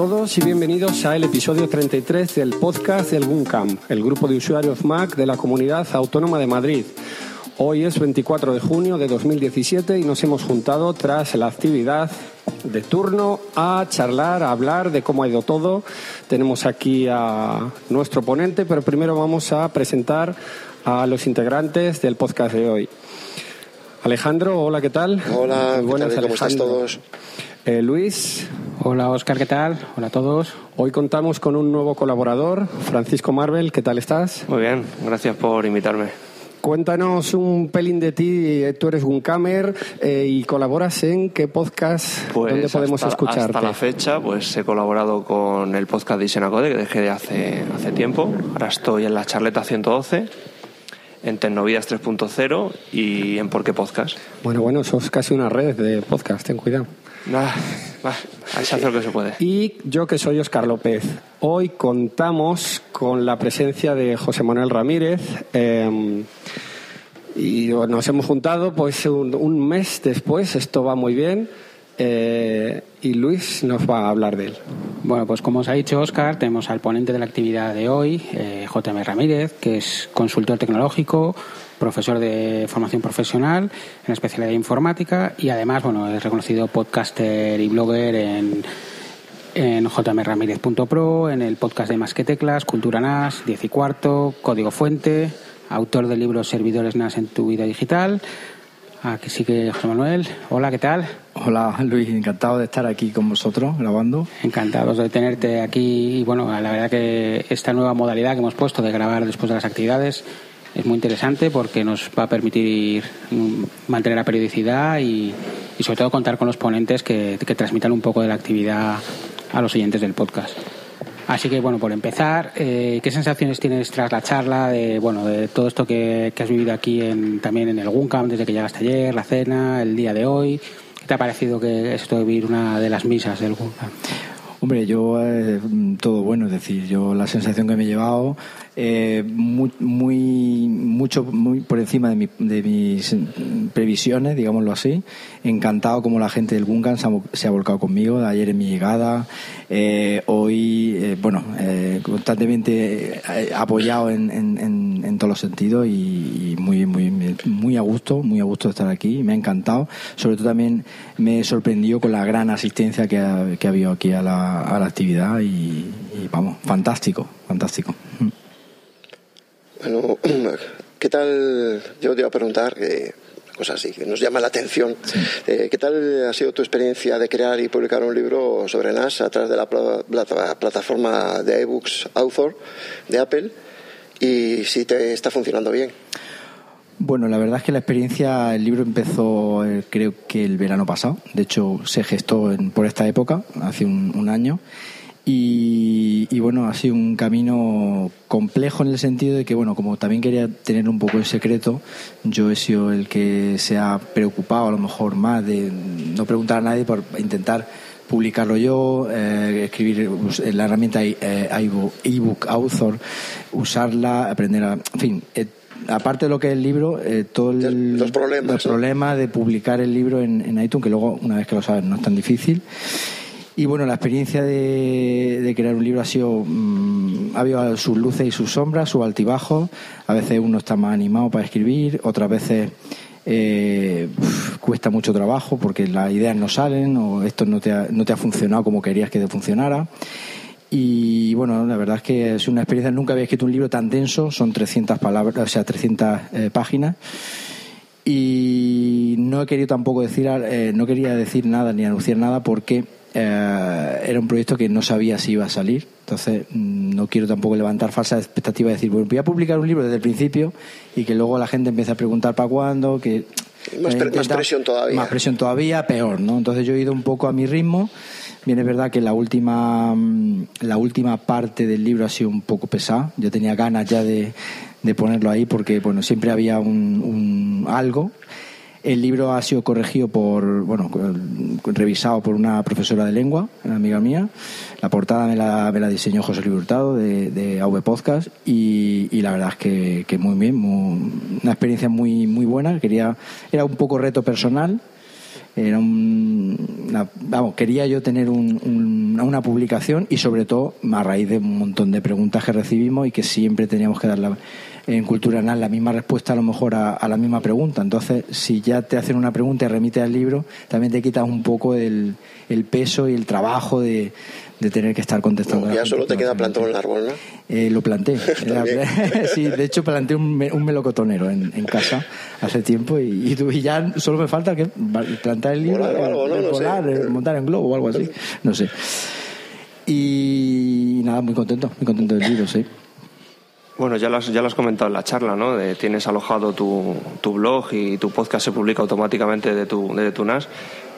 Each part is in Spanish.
Todos y bienvenidos al episodio 33 del podcast del GUNCAM, el grupo de usuarios Mac de la Comunidad Autónoma de Madrid. Hoy es 24 de junio de 2017 y nos hemos juntado tras la actividad de turno a charlar, a hablar de cómo ha ido todo. Tenemos aquí a nuestro ponente, pero primero vamos a presentar a los integrantes del podcast de hoy. Alejandro, hola, ¿qué tal? Hola, Muy buenas, ¿qué tal? ¿cómo Alejandro. todos? Eh, Luis, Hola Oscar, ¿qué tal? Hola a todos. hoy contamos con un nuevo colaborador, Francisco Marvel, ¿qué tal estás? Muy bien, gracias por invitarme. Cuéntanos un pelín de ti, tú eres Guncamer eh, y colaboras en qué podcast, Pues ¿dónde podemos hasta, escucharte? Hasta la fecha, pues he colaborado con el podcast de Isenacode, que dejé de hace, hace tiempo. Ahora estoy en la charleta 112, en Tecnovidas 3.0 y en Por qué Podcast. Bueno, bueno, sos casi una red de podcast, ten cuidado. Se hace lo que se puede. Y yo que soy Oscar López. Hoy contamos con la presencia de José Manuel Ramírez. eh, y nos hemos juntado pues un, un mes después, esto va muy bien. eh, y Luis nos va a hablar de él. Bueno, pues como os ha dicho Oscar, tenemos al ponente de la actividad de hoy, eh, JM Ramírez, que es consultor tecnológico, profesor de formación profesional en especialidad de informática y además, bueno, es reconocido podcaster y blogger en, en jmramírez.pro, en el podcast de Más que Teclas, Cultura NAS, 10 y cuarto, Código Fuente, autor del libro Servidores NAS en tu vida digital. Aquí sí que José Manuel. Hola, ¿qué tal? Hola Luis, encantado de estar aquí con vosotros grabando. Encantados de tenerte aquí y bueno, la verdad que esta nueva modalidad que hemos puesto de grabar después de las actividades es muy interesante porque nos va a permitir mantener la periodicidad y, y sobre todo contar con los ponentes que, que transmitan un poco de la actividad a los oyentes del podcast. Así que bueno, por empezar, eh, ¿qué sensaciones tienes tras la charla de bueno de todo esto que, que has vivido aquí en, también en el GUNCAM desde que llegaste ayer, la cena, el día de hoy? ¿Qué te ha parecido que esto de vivir una de las misas del GUNCAM? Hombre, yo eh, todo bueno, es decir, yo la sensación que me he llevado eh, muy, muy mucho muy por encima de, mi- de mis previsiones, digámoslo así. Encantado como la gente del Gungan se ha, volcado conmigo, de ayer en mi llegada, eh, hoy, eh, bueno, eh, constantemente apoyado en, en- en- todos los sentidos y, y muy, muy, muy a gusto, muy a gusto de estar aquí. Me ha encantado. Sobre todo también me sorprendió con la gran asistencia que ha, que ha habido aquí a la, a la actividad y, y, vamos, fantástico, fantástico. Bueno, ¿qué tal? Yo te iba a preguntar que cosa así que nos llama la atención. Eh, ¿Qué tal ha sido tu experiencia de crear y publicar un libro sobre NAS a través de la pla- plata- plataforma de ebooks Author de Apple? Y si te está funcionando bien. Bueno, la verdad es que la experiencia, el libro empezó eh, creo que el verano pasado, de hecho se gestó en- por esta época, hace un, un año, y, y bueno, ha sido un camino complejo en el sentido de que, bueno, como también quería tener un poco el secreto, yo he sido el que se ha preocupado a lo mejor más de no preguntar a nadie por intentar publicarlo yo, eh, escribir la herramienta eh, ebook Author, usarla, aprender a... En fin, eh, aparte de lo que es el libro, eh, todo el, Los problemas, los ¿no? problemas de publicar el libro en, en iTunes, que luego, una vez que lo sabes, no es tan difícil. Y bueno, la experiencia de, de crear un libro ha sido. mm, ha habido sus luces y sus sombras, sus altibajos. A veces uno está más animado para escribir, otras veces eh, uf, cuesta mucho trabajo porque las ideas no salen o esto no te ha, no te ha funcionado como querías que te funcionara. Y bueno, la verdad es que es una experiencia. Nunca había escrito un libro tan denso, son 300 palabras, o sea, 300 eh, páginas. Y no he querido tampoco decir, eh, no quería decir nada ni anunciar nada porque eh, era un proyecto que no sabía si iba a salir. Entonces, mm, no quiero tampoco levantar falsas expectativas de decir, bueno, voy a publicar un libro desde el principio y que luego la gente empiece a preguntar para cuándo, que. Más presión todavía. Más presión todavía, peor, ¿no? Entonces yo he ido un poco a mi ritmo. Bien, es verdad que la última, mm, la última parte del libro ha sido un poco pesada. Yo tenía ganas ya de, de ponerlo ahí porque, bueno, siempre había un, un algo. El libro ha sido corregido por, bueno, revisado por una profesora de lengua, una amiga mía. La portada me la, me la diseñó José Luis Hurtado de, de AV Podcast y, y la verdad es que, que muy bien, muy- una experiencia muy, muy buena. Quería, era un poco reto personal Era un, una- vamos, quería yo tener un- un- una publicación y sobre todo a raíz de un montón de preguntas que recibimos y que siempre teníamos que dar la- en Cultura Anal la misma respuesta a lo mejor a, la misma pregunta. Entonces, si ya te hacen una pregunta y remites al libro, también te quitas un poco el, el peso y el trabajo de, de tener que estar contestando. No, a la ya solo te queda plantado en el árbol, ¿no? Eh, lo planté. Sí, de hecho planté un, un melocotonero en, en casa hace tiempo y, y, tu- y ya solo me falta que plantar el libro, Volar algo, ¿no? No sé. volar, montar en globo o algo así. No sé. Y nada, muy contento, muy contento del libro, sí. Bueno, ya lo has, ya lo has comentado en la charla, ¿no? De, tienes alojado tu, tu blog y tu podcast se publica automáticamente de tu, de tu NAS,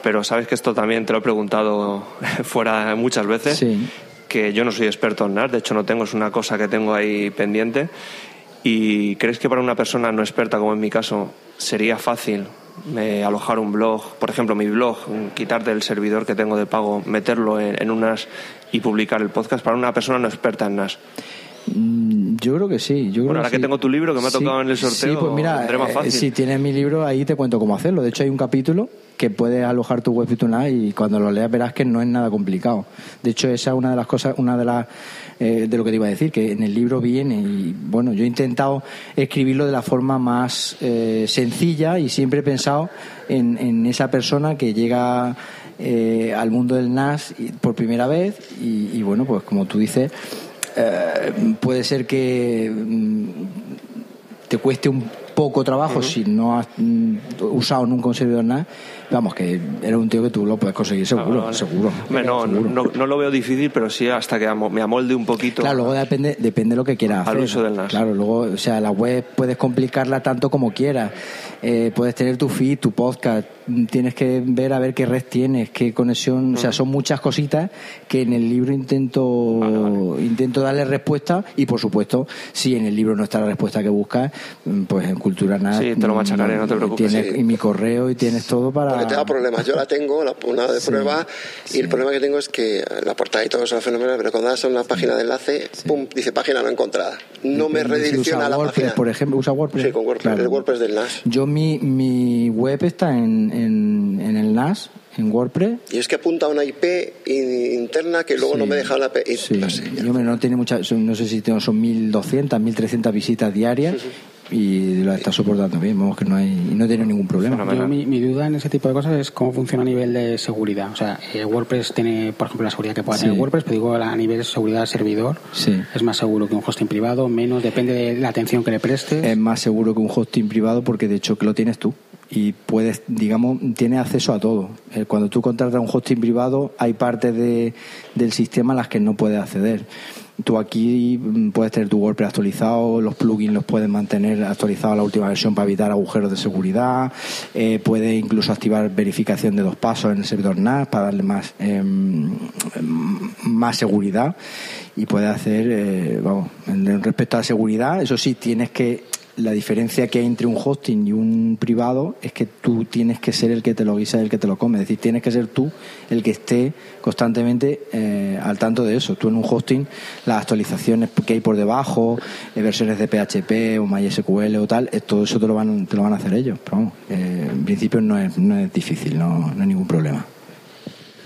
pero sabes que esto también te lo he preguntado fuera muchas veces, Sí. que yo no soy experto en NAS, de hecho no tengo, es una cosa que tengo ahí pendiente. ¿Y crees que para una persona no experta, como en mi caso, sería fácil eh, alojar un blog, por ejemplo, mi blog, quitar del servidor que tengo de pago, meterlo en, en un NAS y publicar el podcast para una persona no experta en NAS? Mm, Yo creo que sí. Yo creo Bueno, ahora que sí. tengo tu libro que me ha tocado en el sorteo, Sí, pues mira, más eh, fácil. si tienes mi libro, ahí te cuento cómo hacerlo. De hecho, hay un capítulo que puedes alojar tu web y tu NAS y cuando lo leas verás que no es nada complicado. De hecho, esa es una de las cosas, una de las eh, de lo que te iba a decir, que en el libro viene y bueno, yo he intentado escribirlo de la forma más eh, sencilla y siempre he pensado en, en esa persona que llega eh, al mundo del NAS por primera vez y, y bueno, pues como tú dices, eh, puede ser que mm, te cueste un poco trabajo si no has mm, usado nunca un servidor NAS. Vamos, que era un tío que tú lo puedes conseguir seguro, Ah, vale. seguro. Hombre, no, seguro. no, no lo veo difícil, pero sí hasta que me amolde un poquito. Claro, luego depende, depende de lo que quieras Al hacer. uso del NAS. Claro, luego, o sea, la web puedes complicarla tanto como quieras. Eh, puedes tener tu feed, tu podcast. mm, Tienes que ver a ver qué red tienes, qué conexión. O sea, son muchas cositas que en el libro intento intento darle respuesta. Y por supuesto, si en el libro no está la respuesta que buscas, mm, pues en Cultura NAS. Sí, te lo machacaré, mm, no te preocupes. Tienes, Sí. Y mi correo y tienes todo para. Porque te da problemas. Yo la tengo, la, una de prueba, y el problema que tengo es que la portada y todo eso es fenomenal, pero cuando das a una página de enlace, pum, dice página no encontrada. No me redirecciona usa a la WordPress, página. por ejemplo, usa WordPress. Sí, con WordPress, Claro. el WordPress del NAS. Yo mi, mi web está en, en, en el NAS, en WordPress. Y es que apunta a una IP in- interna que luego Sí. no me deja la IP. Sí, y, hombre, no tiene muchas, son- no sé si tengo, son 1.200, 1.300 visitas diarias y lo está soportando bien, vamos que no hay, y no tiene ningún problema. Yo, mi, mi duda en ese tipo de cosas es cómo funciona a nivel de seguridad. O sea, eh, WordPress tiene, por ejemplo, la seguridad que puede Sí. tener WordPress, pero digo a nivel de seguridad del servidor. Sí. Es más seguro que un hosting privado, menos, depende de la atención que le prestes. Es más seguro que un hosting privado porque de hecho que lo tienes tú y puedes, digamos, tienes acceso a todo. Eh, Cuando tú contratas un hosting privado hay partes de, del sistema a las que no puedes acceder. Tú aquí mm, puedes tener tu WordPress actualizado, los plugins los puedes mantener actualizados a la última versión para evitar agujeros de seguridad, eh, puedes incluso activar verificación de dos pasos en el servidor NAS para darle más, em, más seguridad y puedes hacer, eh, vamos, respecto a seguridad, eso sí, tienes que la diferencia que hay entre un hosting y un privado es que tú tienes que ser el que te lo guisa y el que te lo come. Es decir, tienes que ser tú el que esté constantemente eh, al tanto de eso. Tú en un hosting, las actualizaciones que hay por debajo, eh, versiones de PHP o MySQL o tal, eh, todo eso te lo van, te lo van a hacer ellos. Pero vamos, en principio no es, no es difícil, no, no hay ningún problema.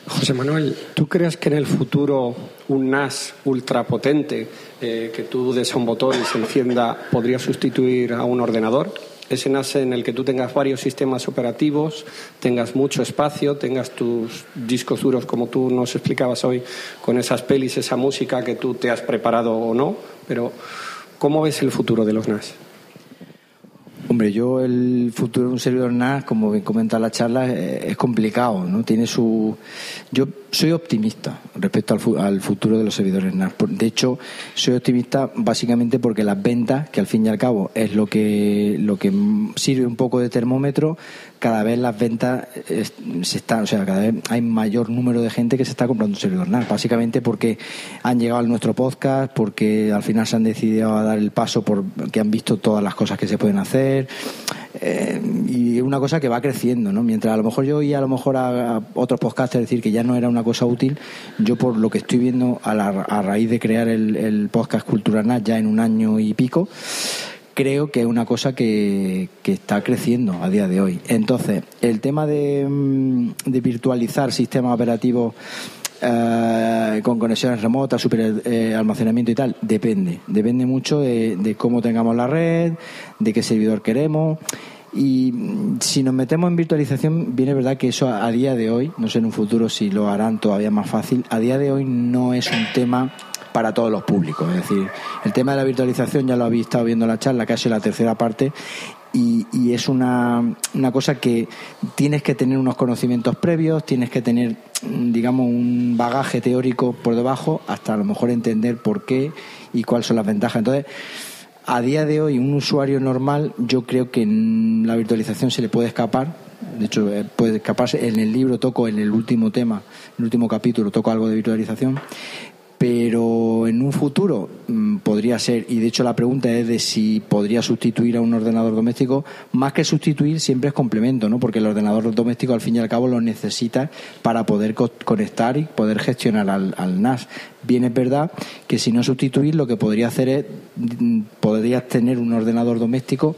José Manuel, ¿tú crees que en el futuro un NAS ultrapotente eh, que tú des a un botón y se encienda podría sustituir a un ordenador? Ese NAS en el que tú tengas varios sistemas operativos, tengas mucho espacio, tengas tus discos duros como tú nos explicabas hoy, con esas pelis, esa música que tú te has preparado o no, pero ¿cómo ves el futuro de los NAS? Hombre, yo el futuro de un servidor NAS, como bien comenta la charla, eh, es complicado, ¿no? Tiene su... Yo soy optimista respecto al, al futuro de los servidores NAS. De hecho, soy optimista básicamente porque las ventas, que al fin y al cabo es lo que, lo que sirve un poco de termómetro, cada vez las ventas eh, se están, o sea, cada vez hay mayor número de gente que se está comprando un servidor NAS, básicamente porque han llegado a nuestro podcast, porque al final se han decidido a dar el paso porque han visto todas las cosas que se pueden hacer eh, y una cosa que va creciendo, ¿no? Mientras a lo mejor yo oía a lo mejor a, a otros podcasters decir que ya no era una cosa útil, yo por lo que estoy viendo a, la- a raíz de crear el, el podcast Cultura NAS ya en un año y pico, creo que es una cosa que, está creciendo a día de hoy. Entonces, el tema de, mm, virtualizar sistemas operativos eh, con conexiones remotas, super eh, almacenamiento y tal, depende. Depende mucho de, de cómo tengamos la red, de qué servidor queremos. Y mm, si nos metemos en virtualización, viene verdad que eso a día de hoy, no sé en un futuro si lo harán todavía más fácil, a día de hoy no es un tema para todos los públicos. Es decir, el tema de la virtualización ya lo habéis estado viendo en la charla, casi la tercera parte, y, es una, una cosa que tienes que tener unos conocimientos previos, tienes que tener, mm, digamos, un bagaje teórico por debajo hasta a lo mejor entender por qué y cuáles son las ventajas. Entonces, a día de hoy, un usuario normal, yo creo que la virtualización se le puede escapar. De hecho, eh, puede escaparse. En el libro toco, en el último tema, en el último capítulo, toco algo de virtualización pero en un futuro mm, podría ser, y de hecho la pregunta es de si podría sustituir a un ordenador doméstico, más que sustituir siempre es complemento, ¿no? porque el ordenador doméstico al fin y al cabo lo necesita para poder co- conectar y poder gestionar al, al NAS. Bien es verdad que si no sustituir lo que podría hacer es, mm, podrías tener un ordenador doméstico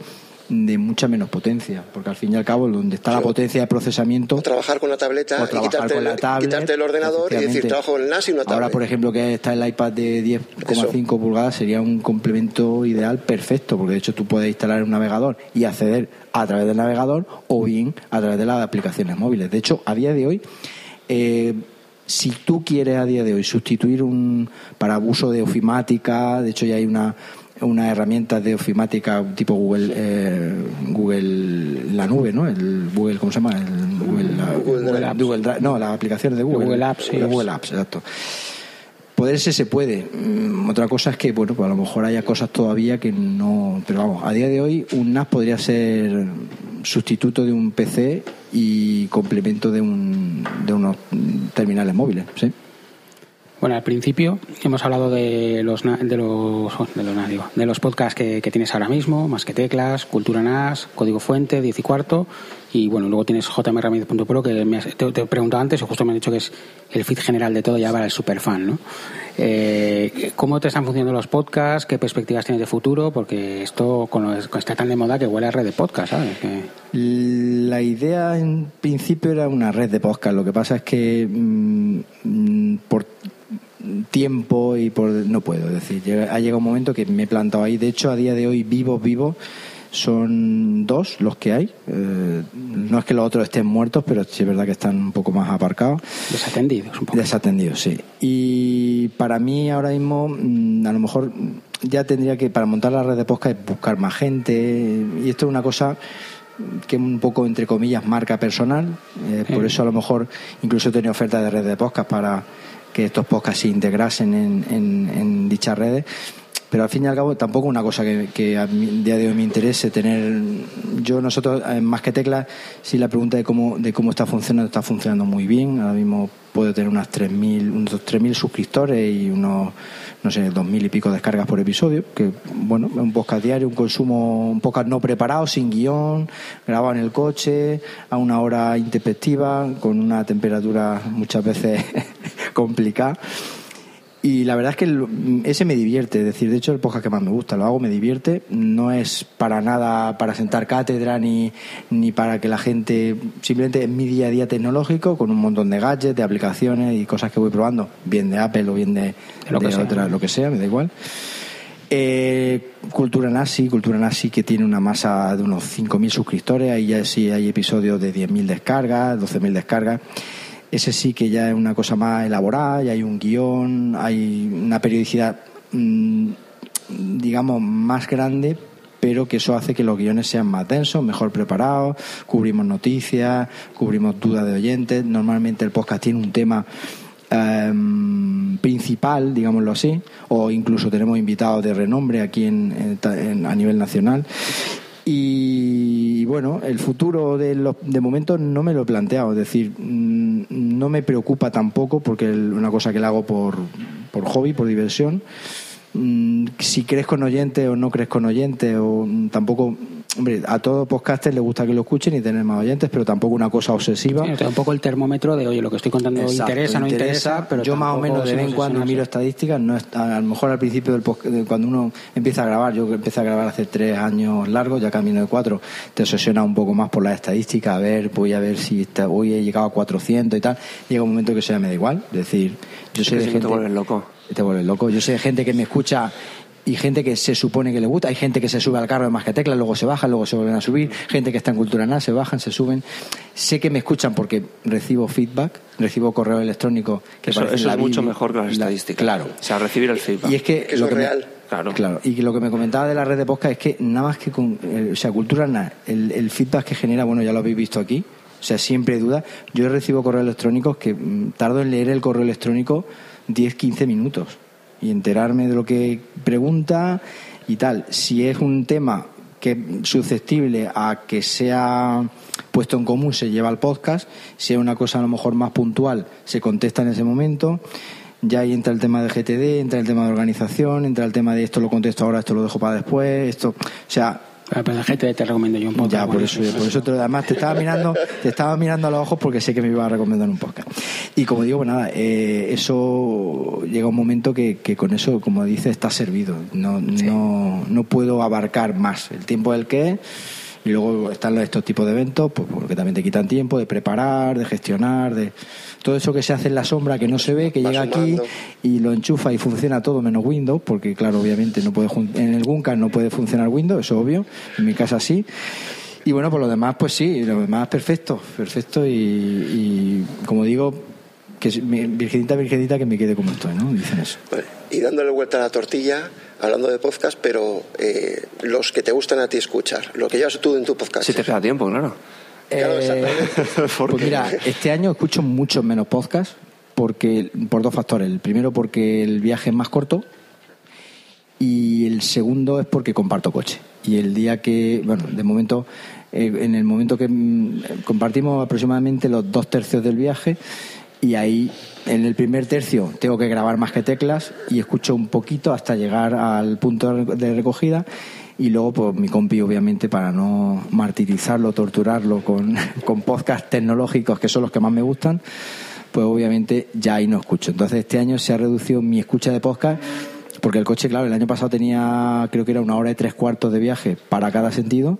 de mucha menos potencia, porque al fin y al cabo donde está la potencia de procesamiento O trabajar con la tableta o y quitarte, con la el, tablet, quitarte el ordenador y decir trabajo con el NAS y una tablet. Ahora, por ejemplo, que está el iPad de 10,5 pulgadas, sería un complemento ideal perfecto, porque de hecho tú puedes instalar un navegador y acceder a través del navegador o bien a través de las aplicaciones móviles. De hecho, a día de hoy, eh, si tú quieres a día de hoy sustituir un para uso de ofimática, de hecho ya hay una una herramienta de ofimática tipo Google eh, Google la nube, ¿no? El Google ¿cómo se llama? El Google, la- Google Google Drive. Google Drive, no, las aplicaciones de Google. Google Apps, sí. Google Apps, exacto. Poderse se puede. Mm, Otra cosa es que, bueno, pues a lo mejor haya cosas todavía que no. Pero vamos, a día de hoy un NAS podría ser sustituto de un PC y complemento de, un, de unos terminales móviles, ¿sí? Bueno, al principio hemos hablado de los de los de los, digo, de los podcasts que, que tienes ahora mismo, más que teclas, Cultura NAS, Código Fuente, 10 y cuarto, y bueno, luego tienes jmramírez.pro que me has- te, te he preguntado antes y justo me han dicho que es el feed general de todo ya para el superfan, ¿no? Eh, ¿Cómo te están funcionando los podcasts? ¿Qué perspectivas tienes de futuro? Porque esto con está tan de moda que huele a red de podcast, ¿sabes? La idea en principio era una red de podcast. Lo que pasa es que mm, mm, por tiempo y por no puedo es decir ha llegado un momento que me he plantado ahí de hecho a día de hoy vivos vivos son dos los que hay Eh, no es que los otros estén muertos pero sí es verdad que están un poco más aparcados desatendidos un poco. Desatendidos, sí. Y para mí ahora mismo, mm, a lo mejor ya tendría que, para montar la red de podcast, buscar más gente. Y esto es una cosa que es un poco, entre comillas, marca personal. Eh, Por eso a lo mejor incluso he tenido ofertas de red de podcast para que estos podcasts se integrasen en, en, en dichas redes. Pero al fin y al cabo tampoco una cosa que, que a mí, día de hoy me interese tener. Yo, nosotros, en más que teclas, si la pregunta de cómo, de cómo está funcionando, está funcionando muy bien. Ahora mismo puedo tener unas 3.000, unos 3.000 suscriptores y unos, no sé, 2.000 y pico descargas por episodio. Que, bueno, es un podcast diario, un consumo, un podcast no preparado, sin guion, grabado en el coche, a una hora intempestiva, con una temperatura muchas veces complicada. Y la verdad es que ese me divierte, es decir, de hecho el podcast que más me gusta, lo hago, me divierte, no es para nada para sentar cátedra ni, ni para que la gente, simplemente es mi día a día tecnológico con un montón de gadgets, de aplicaciones y cosas que voy probando, bien de Apple o bien de, lo que de sea. otra, lo que sea, me da igual. Eh, Cultura Nazi, Cultura Nazi que tiene una masa de unos 5.000 suscriptores, ahí ya sí hay episodios de 10.000 descargas, 12.000 descargas. Ese sí que ya es una cosa más elaborada, ya hay un guion, hay una periodicidad, mm, digamos, más grande, pero que eso hace que los guiones sean más densos, mejor preparados, cubrimos noticias, cubrimos dudas de oyentes. Normalmente el podcast tiene un tema em, principal, digámoslo así, o incluso tenemos invitados de renombre aquí en, a nivel nacional. Y bueno, el futuro de, los, de momento no me lo he planteado, es decir, no me preocupa tampoco porque es una cosa que la hago por, por hobby, por diversión. Mm, Si crees con oyente o no crees con oyente, o mm, tampoco hombre, a todo podcaster le gusta que lo escuchen y tener más oyentes, pero tampoco una cosa obsesiva. Sí, un poco el termómetro de, oye, lo que estoy contando Exacto, interesa, no interesa, pero yo más o tampoco menos de vez en cuando miro estadísticas, no es- a lo mejor al principio del podcast- de cuando uno empieza a grabar, yo empecé a grabar hace tres años largos, ya camino de cuatro, te obsesiona un poco más por las estadísticas, a ver, voy a ver si está- hoy he llegado a 400 y tal, llega un momento que ya me da igual, es decir, yo soy que de gente... te vuelves loco. Te vuelves loco. Yo sé de gente que me escucha y gente que se supone que le gusta. Hay gente que se sube al carro de más que teclas, luego se bajan, luego se vuelven a subir. Gente que está en Cultura NAS, se bajan, se suben. Sé que me escuchan porque recibo feedback, recibo correo electrónico. Que Eso, eso la es mucho mejor que las La- estadísticas. Claro. O sea, recibir el feedback. Y es que, lo es que me- real. Claro. Claro, y que lo que me comentaba de la red de podcast es que nada más que con, eh, o sea, Cultura NAS, el, el feedback que genera, bueno, ya lo habéis visto aquí, o sea, siempre hay duda. Yo recibo correos electrónicos que mm, tardo en leer el correo electrónico 10, 15 minutos y enterarme de lo que pregunta y tal. Si es un tema que es susceptible a que sea puesto en común, se lleva al podcast. Si es una cosa a lo mejor más puntual, se contesta en ese momento. Ya ahí entra el tema de GTD, entra el tema de organización, entra el tema de esto lo contesto ahora, esto lo dejo para después, esto, o sea, Pero, pero la gente te recomiendo yo un podcast. ya, por eso, buenísimo. por eso te, además te estaba mirando, te estaba mirando a los ojos porque sé que me iba a recomendar un podcast. Y como digo, pues nada, eh, eso llega un momento que, que con eso, como dice, está servido. No, no, no puedo abarcar más. El tiempo del que es, y luego están estos tipos de eventos, pues porque también te quitan tiempo de preparar, de gestionar, de todo eso que se hace en la sombra que no se ve, que Va llega aquí y lo enchufa y funciona todo menos Windows, porque claro, obviamente no puede en el Guncan no puede funcionar Windows, eso es obvio, en mi casa sí. Y bueno, por lo demás, pues sí, lo demás perfecto, perfecto y, y como digo, que virgenita, virgenita, que me quede como estoy, ¿no? Dicen eso. Y dándole vuelta a la tortilla, hablando de podcast, pero eh, los que te gustan a ti escuchar, lo que llevas tú en tu podcast. Si te queda tiempo, claro. Claro, Eh, exactamente. ¿Por pues mira, este año escucho mucho menos podcast porque por dos factores. El primero porque el viaje es más corto y el segundo es porque comparto coche. Y el día que, bueno, de momento, eh, en el momento que mm, compartimos aproximadamente los dos tercios del viaje y ahí en el primer tercio tengo que grabar más que teclas y escucho un poquito hasta llegar al punto de recogida y luego pues mi compi obviamente para no martirizarlo, torturarlo con, con podcasts tecnológicos que son los que más me gustan pues obviamente ya ahí no escucho. Entonces este año se ha reducido mi escucha de podcast porque el coche, claro, el año pasado tenía creo que era una hora y tres cuartos de viaje para cada sentido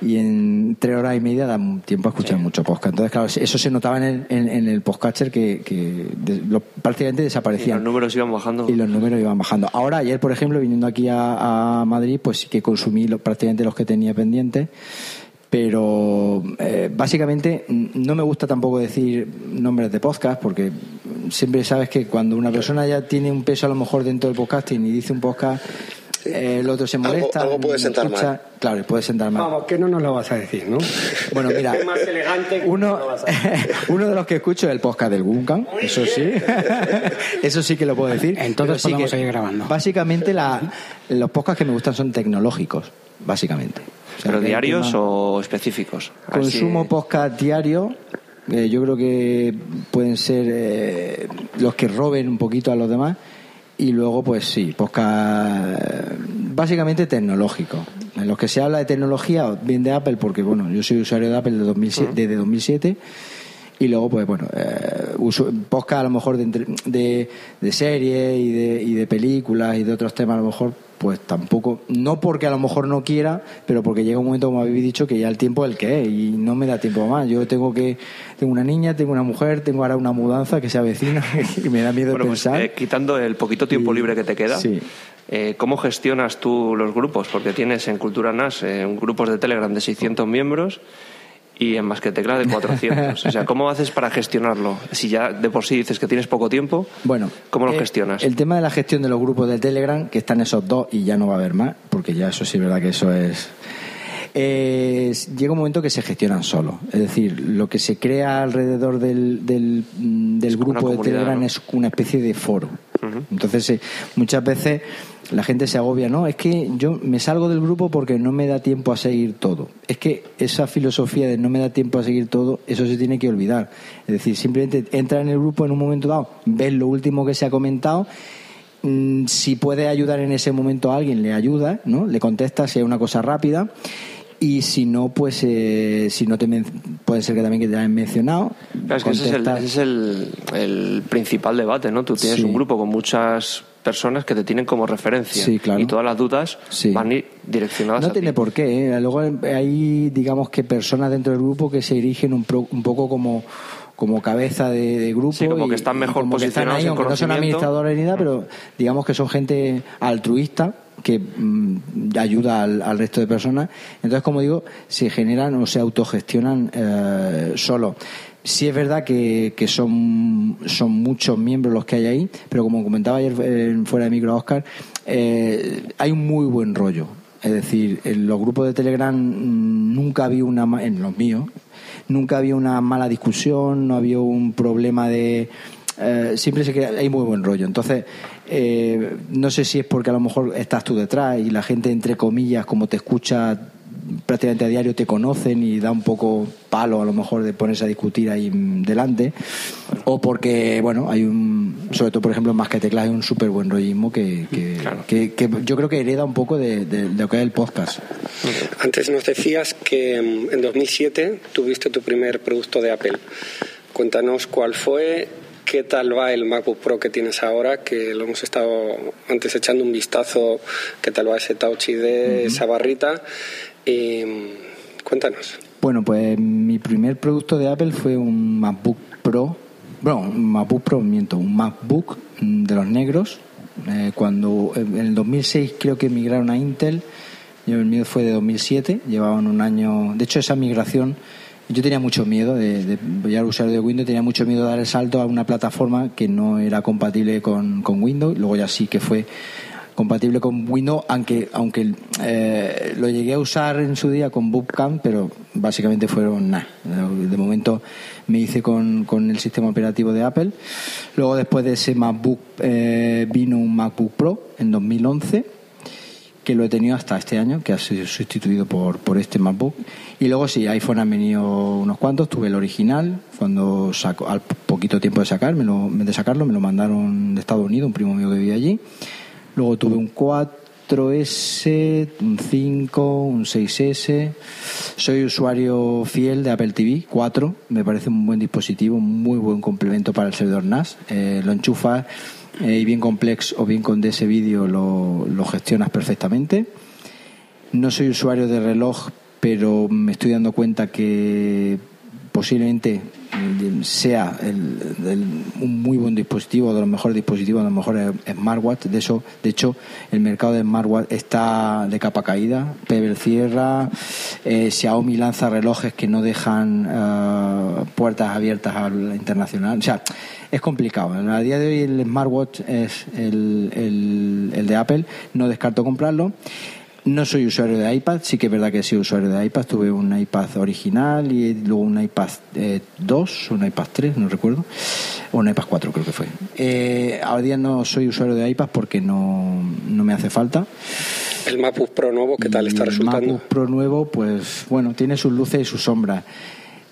y en tres horas y media da tiempo a escuchar mucho podcast. Entonces, claro, eso se notaba en el, en, en el podcatcher que, que de- lo- prácticamente Y desaparecían los números iban bajando. y los números iban bajando. Ahora, ayer, por ejemplo, viniendo aquí a, a Madrid, pues sí que consumí lo- prácticamente los que tenía pendientes. Pero eh, básicamente no me gusta tampoco decir nombres de podcast porque siempre sabes que cuando una persona ya tiene un peso a lo mejor dentro del podcasting y dice un podcast, eh, el otro se molesta. algo puede sentar escucha. mal. Claro, puede sentar mal. Vamos, que no nos lo vas a decir, ¿no? Bueno, mira, Es más elegante que uno, no lo vas a uno de los que escucho es el podcast del Guncan, eso sí, eso sí que lo puedo decir. Entonces sí podemos que seguir grabando. Básicamente la, los podcasts que me gustan son tecnológicos, básicamente. O sea, ¿Pero diarios o específicos? Así- Consumo podcast diario. eh, yo creo que pueden ser eh, los que roben un poquito a los demás. Y luego, pues sí, podcast eh, básicamente tecnológico. En los que se habla de tecnología, bien de Apple, porque bueno, yo soy usuario de Apple de 2007, desde 2007. Y luego, pues bueno, eh, uso, podcast a lo mejor de, de, de series y de, y de películas y de otros temas, a lo mejor, pues tampoco, no porque a lo mejor no quiera, pero porque llega un momento, como habéis dicho, que ya el tiempo es el que es y no me da tiempo más. Yo tengo que, tengo una niña, tengo una mujer, tengo ahora una mudanza que se avecina y me da miedo Bueno, pues, pensar. eh, quitando el poquito tiempo Y- libre que te queda, sí. eh, ¿cómo gestionas tú los grupos? Porque tienes en Cultura NAS eh, un grupos de Telegram de 600 miembros y en Más que Tecla de 400. o sea, ¿cómo haces para gestionarlo? Si ya de por sí dices que tienes poco tiempo, Bueno, ¿cómo lo eh, gestionas? El tema de la gestión de los grupos de Telegram, que están esos dos y ya no va a haber más, porque ya eso sí es verdad que eso es. eh, llega un momento que se gestionan solos. Es decir, lo que se crea alrededor del, del, grupo de Telegram ¿no? es una especie de foro. Entonces, eh, muchas veces la gente se agobia, ¿no? Es que yo me salgo del grupo porque no me da tiempo a seguir todo. Es que esa filosofía de no me da tiempo a seguir todo, eso se tiene que olvidar. Es decir, simplemente entra en el grupo en un momento dado, ves lo último que se ha comentado, mm, si puede ayudar en ese momento a alguien, le ayuda, ¿no? Le contesta si hay una cosa rápida y si no, pues eh, si no te puede ser que también que te hayan mencionado. es que ese es, el, el, principal debate, ¿no? Tú tienes un grupo con muchas personas que te tienen como referencia sí, claro. y todas las dudas van direccionadas no tiene por qué ¿eh? luego hay digamos que personas dentro del grupo que se erigen un, un poco como como cabeza de, grupo. Sí, como que están mejor posicionados aunque no son administradores ni nada, pero digamos que son gente altruista que mm, ayuda al, resto de personas. Entonces, como digo, se generan o se autogestionan eh, solo. Sí es verdad que, que, son, son muchos miembros los que hay ahí, pero como comentaba ayer eh, fuera de micro Oscar, eh, hay un muy buen rollo. Es decir, en los grupos de Telegram mm, nunca había una, en los míos, nunca había una mala discusión, no había un problema de... Eh, siempre sé que hay muy buen rollo. Entonces, eh, no sé si es porque a lo mejor estás tú detrás y la gente, entre comillas, como te escucha prácticamente a diario te conocen y da un poco palo a lo mejor de ponerse a discutir ahí delante o porque bueno hay un sobre todo por ejemplo en más que teclas hay un súper buen rollismo que, que, yo creo que hereda un poco de, lo que es el podcast antes nos decías que mm, en 2007 tuviste tu primer producto de Apple cuéntanos cuál fue ¿Qué tal va el MacBook Pro que tienes ahora? Que lo hemos estado antes echando un vistazo. ¿Qué tal va ese Touch ID, esa barrita? Cuéntanos. Bueno, pues mi primer producto de Apple fue un MacBook Pro. Bueno, un MacBook Pro, miento, un MacBook mm, de los negros. Eh, cuando en el 2006 creo que migraron a Intel. El mío fue de 2007. Llevaban un año. De hecho, esa migración. Yo tenía mucho miedo de, de ya usuario de Windows, tenía mucho miedo de dar el salto a una plataforma que no era compatible con, con Windows. Luego ya sí que fue compatible con Windows, aunque, aunque eh, lo llegué a usar en su día con Bootcamp, pero básicamente fueron nada. De momento me hice con, con, el sistema operativo de Apple. Luego después de ese MacBook eh, vino un MacBook Pro en 2011 que lo he tenido hasta este año, que ha sido sustituido por, por este MacBook. Y luego sí, iPhone han venido unos cuantos, tuve el original, cuando saco, al poquito tiempo de, sacar, de sacarlo, me lo mandaron de Estados Unidos, un primo mío que vivía allí. Luego tuve un 4S, un 5, un 6S. Soy usuario fiel de Apple TV 4. Me parece un buen dispositivo, un muy buen complemento para el servidor NAS. Eh, lo enchufas eh, y bien complex o bien con ese vídeo lo, lo gestionas perfectamente. No soy usuario de reloj, pero me estoy dando cuenta que posiblemente sea un muy buen dispositivo, de los mejores dispositivos, de los mejores smartwatch. De eso, de hecho, el mercado de smartwatch está de capa caída. Pebble cierra, eh, Xiaomi lanza relojes que no dejan eh, puertas abiertas a la internacional. O sea, es complicado. A día de hoy el smartwatch es el, el, el de Apple. No descarto comprarlo. No soy usuario de iPad, sí que es verdad que soy usuario de iPad. Tuve un iPad original y luego un iPad 2, un iPad 3, no recuerdo, o un iPad 4 creo que fue. Eh, ahora día no soy usuario de iPad porque no, no me hace falta. ¿El MacBook Pro nuevo qué tal está resultando? El MacBook Pro nuevo, pues bueno, tiene sus luces y sus sombras.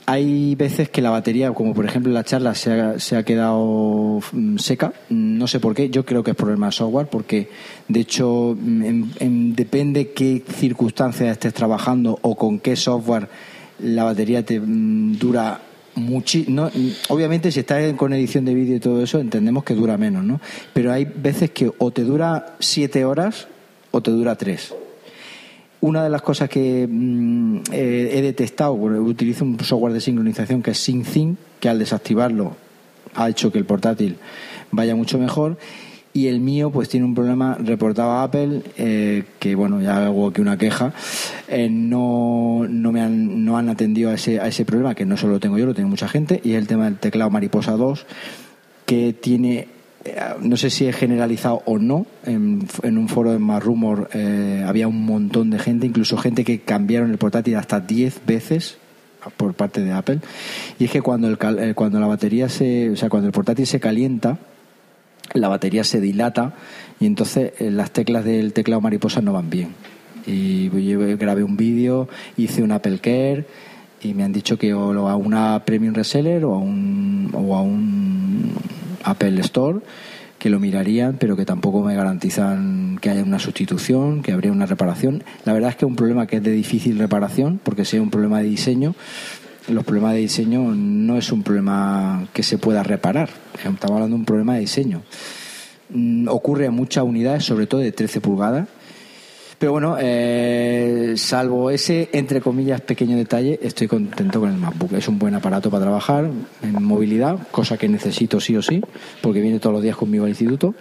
Hay veces que la batería, como por ejemplo en la charla, se ha, se ha quedado mm, seca. No sé por qué. Yo creo que es problema de software, porque de hecho mm, depende qué circunstancias estés trabajando o con qué software la batería te mm, dura muchísimo. obviamente, si estás con edición de vídeo y todo eso, entendemos que dura menos, ¿no? Pero hay veces que o te dura siete horas o te dura tres una de las cosas que mm, he detectado, utilizo un software de sincronización que es SyncThing, que al desactivarlo ha hecho que el portátil vaya mucho mejor. Y el mío, pues tiene un problema reportado a Apple, eh, que bueno, ya hago aquí una queja. Eh, no, no me han, no han atendido a ese, a ese problema, que no solo lo tengo yo, lo tiene mucha gente. Y es el tema del teclado Mariposa 2, que tiene eh, no sé si es generalizado o no, en, un foro de Más Rumor eh, había un montón de gente, incluso gente que cambiaron el portátil hasta 10 veces por parte de Apple. Y es que cuando, el, eh, cuando la batería se, o sea, cuando el portátil se calienta, la batería se dilata y entonces las teclas del teclado mariposa no van bien. Y yo grabé un vídeo, hice un Apple Care y me han dicho que o a una Premium Reseller o a un, o a un Apple Store que lo mirarían, pero que tampoco me garantizan que haya una sustitución, que habría una reparación. La verdad es que es un problema que es de difícil reparación, porque si es un problema de diseño, los problemas de diseño no es un problema que se pueda reparar, estamos hablando de un problema de diseño. Mm, ocurre a muchas unidades, sobre todo de 13 pulgadas, pero bueno, eh, salvo ese, entre comillas, pequeño detalle, estoy contento con el MacBook. Es un buen aparato para trabajar en movilidad, cosa que necesito sí o sí, porque viene todos los días conmigo al instituto.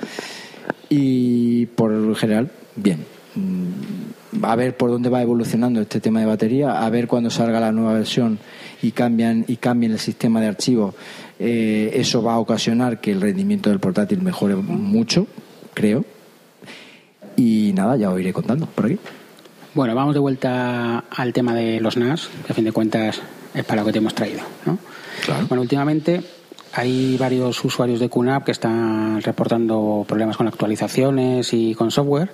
Y por general, bien. Mm, a ver por dónde va evolucionando este tema de batería, a ver cuando salga la nueva versión y cambian y cambien el sistema de archivos, eh, eso va a ocasionar que el rendimiento del portátil mejore mucho, creo y nada, ya os iré contando por aquí. Bueno, vamos de vuelta al tema de los NAS, que a fin de cuentas es para lo que te hemos traído. ¿no? Bueno, últimamente hay varios usuarios de QNAP que están reportando problemas con actualizaciones y con software.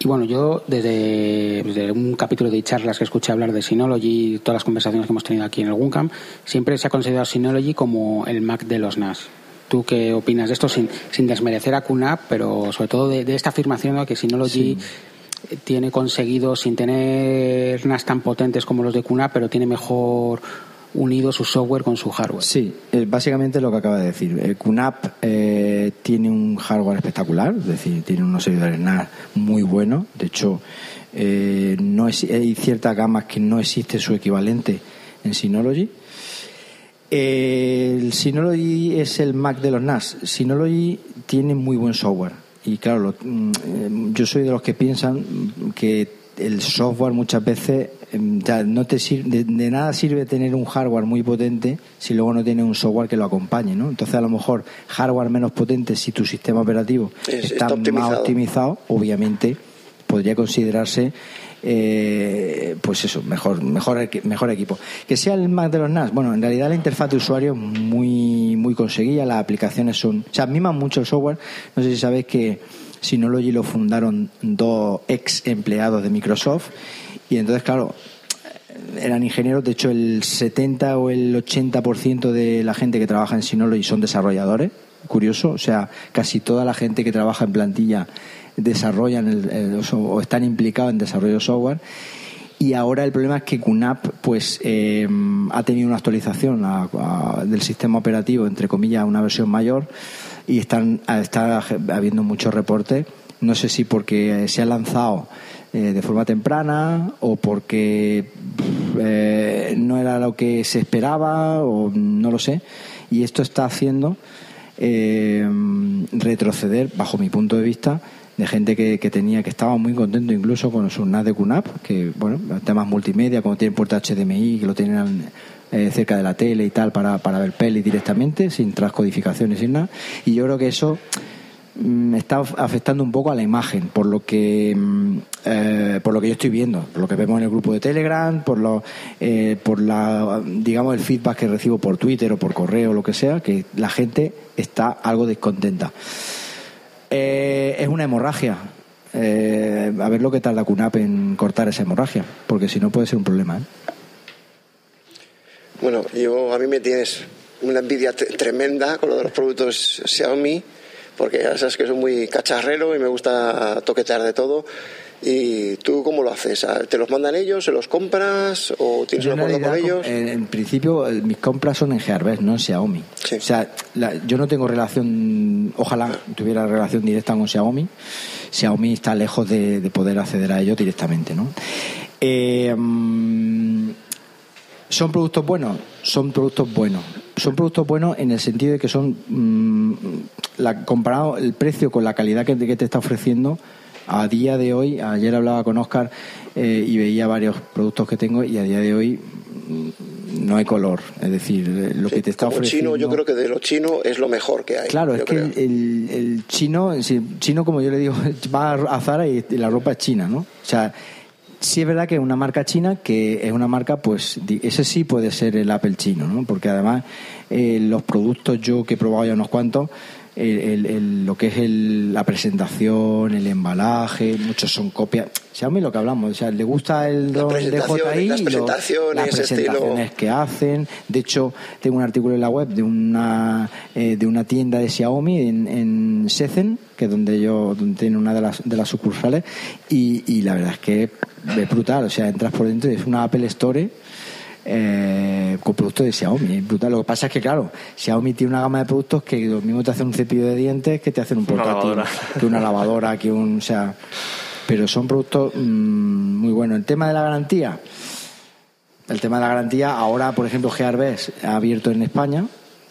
Y bueno, yo desde, desde, un capítulo de charlas que escuché hablar de Synology y todas las conversaciones que hemos tenido aquí en el WUNCAM, siempre se ha considerado Synology como el Mac de los NAS. ¿Tú qué opinas de esto sin, sin desmerecer a QNAP, pero sobre todo de, esta afirmación de que Synology tiene conseguido, sin tener NAS tan potentes como los de QNAP, pero tiene mejor unido su software con su hardware. Sí, básicamente lo que acaba de decir. El QNAP eh, tiene un hardware espectacular, es decir, tiene unos servidores NAS muy buenos. De hecho, eh, no hay ciertas gamas que no existe su equivalente en Synology el Synology es el Mac de los NAS. Synology tiene muy buen software. Y claro, mm, eh, yo soy de los que piensan que el software muchas veces em, ya no te sirve, de, nada sirve tener un hardware muy potente si luego no tiene un software que lo acompañe, ¿no? Entonces a lo mejor hardware menos potente si tu sistema operativo está, más optimizado, obviamente podría considerarse eh, pues eso, mejor, mejor, mejor equipo. Que sea el Mac de los NAS, bueno, en realidad la interfaz de usuario es muy, muy conseguida, las aplicaciones son, o sea, miman mucho el software. No sé si sabéis que Synology lo fundaron dos ex empleados de Microsoft y entonces, claro, eran ingenieros, de hecho el 70 o el 80% de la gente que trabaja en Synology son desarrolladores, curioso, o sea, casi toda la gente que trabaja en plantilla desarrollan el, o están implicados en desarrollo de software. Y ahora el problema es que QNAP pues, eh, ha tenido una actualización del sistema operativo, entre comillas, una versión mayor, y están, está habiendo muchos reportes. No sé si porque se ha lanzado eh, de forma temprana o porque eh, no era lo que se esperaba o no lo sé. Y esto está haciendo retroceder, bajo mi punto de vista, de gente que, que, tenía que estaba muy contento incluso con su NAS de que bueno, temas multimedia, como tienen puerta HDMI, que lo tienen eh, cerca de la tele y tal para, para ver peli directamente, sin transcodificaciones, sin nada. Y yo creo que eso está afectando un poco a la imagen, por lo que mm, eh, por lo que yo estoy viendo, por lo que vemos en el grupo de Telegram, por lo eh, por la digamos el feedback que recibo por Twitter o por correo o lo que sea, que la gente está algo descontenta. Eh, es una hemorragia. Eh, a ver lo que tarda CUNAP en cortar esa hemorragia, porque si no puede ser un problema. Bueno, yo a mí me tienes una envidia tremenda con lo de los productos Xiaomi, porque ya sabes que soy muy cacharrero y me gusta toquetear de todo. ¿Y tú cómo lo haces? ¿Te los mandan ellos? ¿Se los compras? ¿O tienes un acuerdo con ellos? En, principio, mis compras son en Gearbest, no en Xiaomi. O sea, yo no tengo relación, ojalá tuviera relación directa con Xiaomi. Xiaomi está lejos de, poder acceder a ellos directamente, ¿no? Eh, mm, ¿Son productos buenos? Son productos buenos. Son productos buenos en el sentido de que son, mm, la, comparado el precio con la calidad que te está ofreciendo, a día de hoy, ayer hablaba con Oscar eh, y veía varios productos que tengo y a día de hoy mm, no hay color. Es decir, eh, lo que te está ofreciendo. chino, yo creo que de lo chino es lo mejor que hay. Claro, es que el, el, chino, chino, como yo le digo, va a Zara y la ropa es china, ¿no? O sea, sí es verdad que es una marca china que es una marca, pues, ese sí puede ser el Apple chino, ¿no? Porque además, eh, los productos yo que he probado ya unos cuantos el- el- lo que es el- la presentación, el embalaje, muchos son copias. Xiaomi lo que hablamos, o sea, le gusta el presentaciones, DJI las presentaciones, las presentaciones estilo- que hacen. De hecho, tengo un artículo en la web de una eh, de una tienda de Xiaomi en, en Shenzhen, que es donde yo donde tiene una de las de las sucursales y, y la verdad es que es brutal, o sea, entras por dentro y es una Apple Store eh, con productos de Xiaomi, es brutal. Lo que pasa es que, claro, Xiaomi tiene una gama de productos que lo mismo te hacen un cepillo de dientes que te hacen un Una portátil, lavadora. que una lavadora, que un, o sea, pero son productos mm, muy buenos. El tema de la garantía, el tema de la garantía, ahora, por ejemplo, Gearbest ha abierto en España.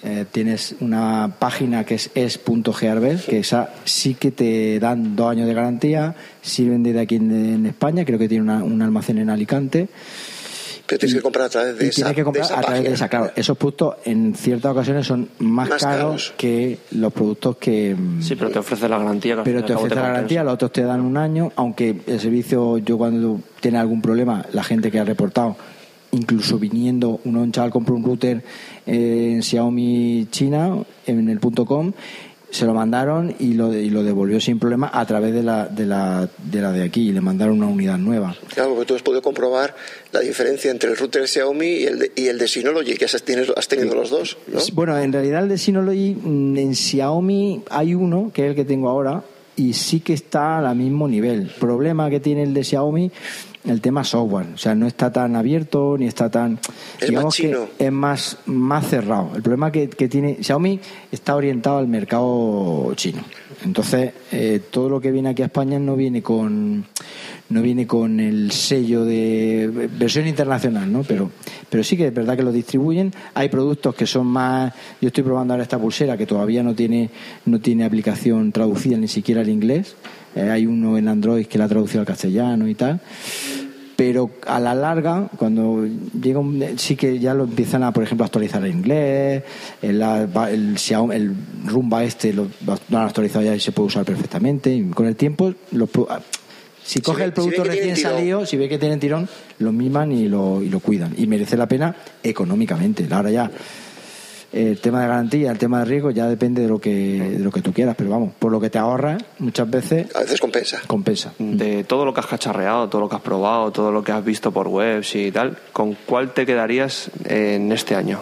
eh, tienes una página que es es.gearbest, que esa sí que te dan dos años de garantía, sirven desde aquí en, en España, creo que tiene una- un almacén en Alicante. Pero tienes que comprar a través de Y esa, tienes que comprar de esa a través de esa, claro. Esos productos en ciertas ocasiones son más, Más caros, caros. que los productos que, mm, Sí, pero te ofrece la garantía. pero te ofrece la garantía, los otros te dan un año, aunque el servicio, yo cuando tiene algún problema, la gente que ha reportado, incluso viniendo, uno un chaval compró un router eh, en Xiaomi China, en el punto .com, se lo mandaron y lo, y lo devolvió sin problema a través de la, de la de la de aquí y le mandaron una unidad nueva. Claro, porque tú has podido comprobar la diferencia entre el router Xiaomi y el de, y el de Synology, que has tenido, has tenido los dos, ¿no? Bueno, en realidad el de Synology mm, en Xiaomi hay uno, que es el que tengo ahora, y sí que está al mismo nivel. Problema que tiene el de Xiaomi, el tema software. O sea, no está tan abierto ni está tan... Es digamos más chino. que es más, más cerrado. El problema que, que tiene Xiaomi está orientado al mercado chino. Entonces, eh, todo lo que viene aquí a España no viene con no viene con el sello de versión internacional, ¿no? Pero, pero sí que es verdad que lo distribuyen. Hay productos que son más. Yo estoy probando ahora esta pulsera que todavía no tiene no tiene aplicación traducida ni siquiera al inglés. Eh, hay uno en Android que la ha traducido al castellano y tal. Pero a la larga, cuando llega un, sí que ya lo empiezan a, por ejemplo, actualizar en inglés, el, el, el Rumba este lo, lo han actualizado ya y se puede usar perfectamente. Y con el tiempo, los si coge el producto si recién salido, si ve que tienen tirón, lo miman y lo, y lo cuidan. Y merece la pena económicamente. Ahora ya, el tema de garantía, el tema de riesgo, ya depende de lo que, de lo que tú quieras. Pero vamos, por lo que te ahorras, muchas veces A veces compensa. compensa. De todo lo que has cacharreado, todo lo que has probado, todo lo que has visto por webs y tal, ¿con cuál te quedarías en este año?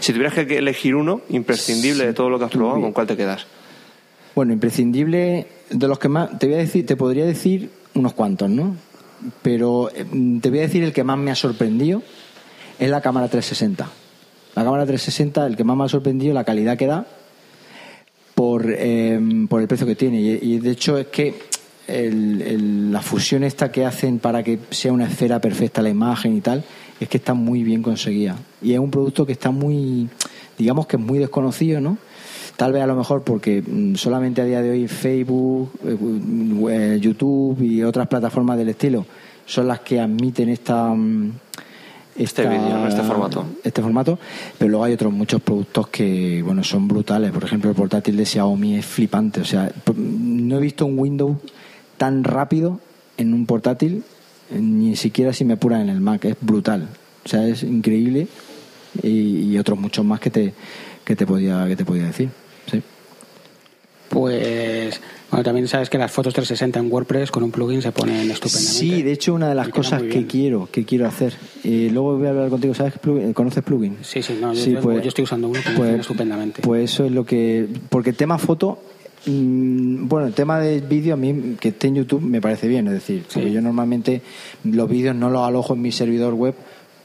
Si tuvieras que elegir uno imprescindible de todo lo que has probado, ¿con cuál te quedas? Bueno, imprescindible de los que más te voy a decir, te podría decir unos cuantos, ¿no? Pero eh, te voy a decir el que más me ha sorprendido es la cámara 360. La cámara 360, el que más me ha sorprendido la calidad que da por, eh, por el precio que tiene. Y, de hecho es que la fusión esta que hacen para que sea una esfera perfecta la imagen y tal es que está muy bien conseguida. Y es un producto que está muy digamos que es muy desconocido no tal vez a lo mejor porque mm, solamente a día de hoy Facebook eh, eh, YouTube y otras plataformas del estilo son las que admiten esta Este vídeo, este formato. este formato, pero luego hay otros muchos productos que bueno son brutales. Por ejemplo, el portátil de Xiaomi es flipante. O sea, no he visto un Windows tan rápido en un portátil, ni siquiera si me apuran en el Mac. Es brutal. O sea, es increíble y, y otros muchos más que te que te podía que te podía decir. Sí. Pues bueno, también sabes que las fotos 360 en WordPress con un plugin se ponen estupendamente. Sí, de hecho una de las cosas que quiero que quiero hacer. Eh, luego voy a hablar contigo. ¿Sabes plugin? ¿Conoces plugin? Sí, sí, no, yo- yo estoy usando uno que funciona estupendamente. Pues eso es lo que. Porque el tema foto. mm, Bueno, el tema de vídeo a mí que esté en YouTube me parece bien, es decir, porque yo normalmente los vídeos no los alojo en mi servidor web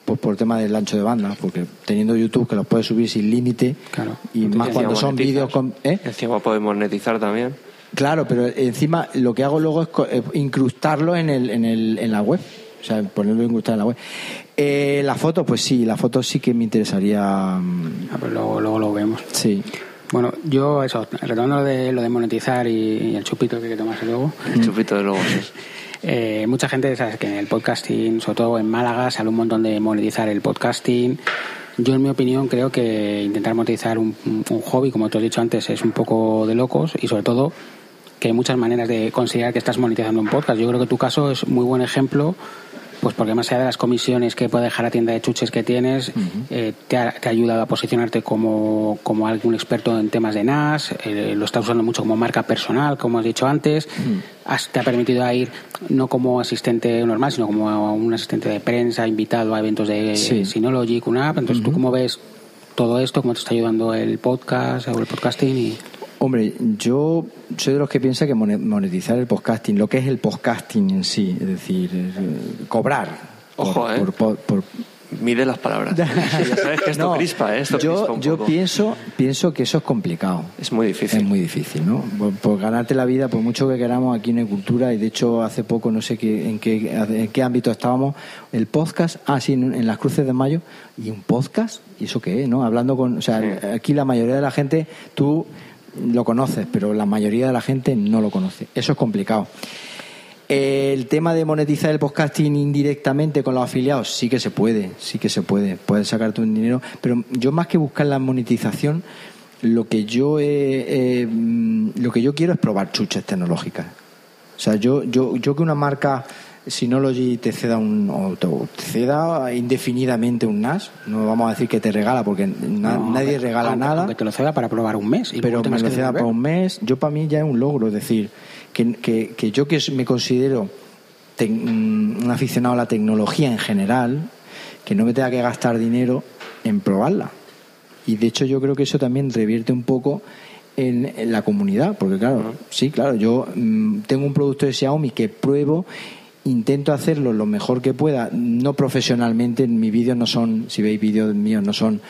pues por tema del ancho de banda, porque teniendo YouTube que los puedes subir sin límite Claro. y Entonces, más cuando son vídeos con ¿eh? Encima podemos monetizar también. Claro, pero encima lo que hago luego es co- eh, incrustarlo en, el, en, el, en la web. O sea, ponerlo incrustado en la web. Eh, la foto, pues sí, la foto sí que me interesaría. mm, Ah, pues luego, luego lo vemos. Sí. Bueno, yo eso, retomando lo de, lo de monetizar y, y el chupito que hay que tomarse luego. El chupito de luego, sí. Eh, mucha gente sabe que en el podcasting, sobre todo en Málaga, sale un montón de monetizar el podcasting. Yo, en mi opinión, creo que intentar monetizar un, un hobby, como te he dicho antes, es un poco de locos y, sobre todo, que hay muchas maneras de considerar que estás monetizando un podcast. Yo creo que tu caso es muy buen ejemplo Pues porque más allá de las comisiones que puede dejar la tienda de chuches que tienes, eh, te, ha, te, ha, ayudado a posicionarte como, como algún experto en temas de NAS, eh, lo estás usando mucho como marca personal, como has dicho antes, has, te ha permitido ir no como asistente normal, sino como un asistente de prensa invitado a eventos de Sí. Synology, QNAP. Entonces, ¿tú cómo ves todo esto? ¿Cómo te está ayudando el podcast o el podcasting? Y... Hombre, yo soy de los que piensa que monetizar el podcasting, lo que es el podcasting en sí, es decir, eh, cobrar. Ojo, por, ¿eh? por, por, por, Mide las palabras. ya sabes que esto No, crispa, ¿eh? Esto yo crispa un yo poco. pienso, pienso que eso es complicado. Es muy difícil. Es muy difícil, ¿no? Por, por ganarte la vida, por mucho que queramos aquí no hay cultura, y de hecho hace poco, no sé qué, en, qué, en qué ámbito estábamos, el podcast, ah, sí, en, en las cruces de mayo, y un podcast, ¿y eso qué es, no? Hablando con, o sea, Sí. aquí la mayoría de la gente, tú lo conoces, pero la mayoría de la gente no lo conoce. Eso es complicado. El tema de monetizar el podcasting indirectamente con los afiliados, sí que se puede, sí que se puede, puedes sacarte un dinero, pero yo más que buscar la monetización, lo que yo he- eh, mm, lo que yo quiero es probar chuches tecnológicas. O sea, yo, yo, yo que una marca Synology te ceda un o te te ceda indefinidamente un NAS, no vamos a decir que te regala porque na- No, nadie regala aunque- nada. aunque te lo ceda para probar un mes. Y pero me lo ceda para un mes, yo para mí ya es un logro, es decir, que, que, que yo que me considero mm, un aficionado a la tecnología en general, que no me tenga que gastar dinero en probarla. Y de hecho yo creo que eso también revierte un poco en, en la comunidad, porque claro, sí, claro, yo mm, tengo un producto de Xiaomi que pruebo, intento hacerlo lo mejor que pueda, no profesionalmente, mis vídeos no son, si veis vídeos míos, no son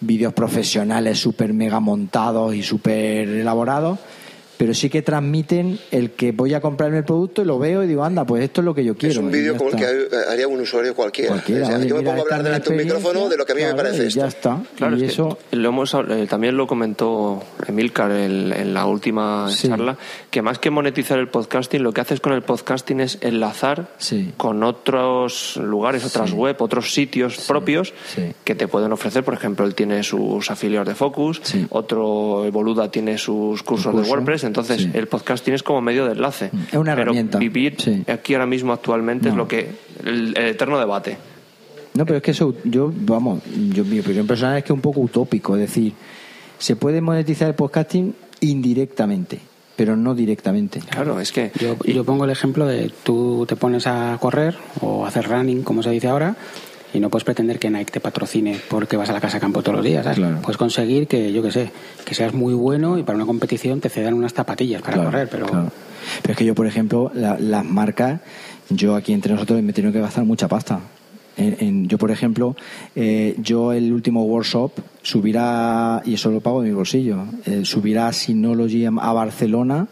vídeos profesionales súper mega montados y súper elaborados, pero sí que transmiten el que voy a comprarme el producto y lo veo y digo, anda, pues esto es lo que yo quiero. es un vídeo como el que haría un usuario cualquiera. Cualquiera, O sea, oye, yo me mira, pongo a hablar delante de un micrófono de lo que a mí claro, me parece y esto. Ya está. Claro, y es que eso, lo hemos, eh, también lo comentó Emilcar en, en la última Sí. charla, que más que monetizar el podcasting, lo que haces con el podcasting es enlazar Sí. con otros lugares, otras web, otros sitios propios sí. que te pueden ofrecer. Por ejemplo, él tiene sus afiliados de Focus, Sí. otro Boluda tiene sus cursos curso, de WordPress. Entonces, sí. el podcasting es como medio de enlace. Es una Pero herramienta, vivir sí. aquí ahora mismo actualmente es lo que el, el eterno debate. No, pero es que eso, yo, vamos, yo, mi opinión personal es que es un poco utópico. Es decir, se puede monetizar el podcasting indirectamente, pero no directamente. Claro, es que Yo, yo pongo el ejemplo de tú te pones a correr o a hacer running, como se dice ahora, y no puedes pretender que Nike te patrocine porque vas a la casa de campo todos los días. ¿sabes? Claro. Puedes conseguir que, yo qué sé, que seas muy bueno y para una competición te cedan unas zapatillas para Claro, correr, pero claro. Pero es que yo, por ejemplo, la- las marcas, yo aquí entre nosotros me he tenido que gastar mucha pasta. En- en- yo, por ejemplo, eh, yo el último workshop subirá, y eso lo pago de mi bolsillo, eh, subirá Synology a a Barcelona,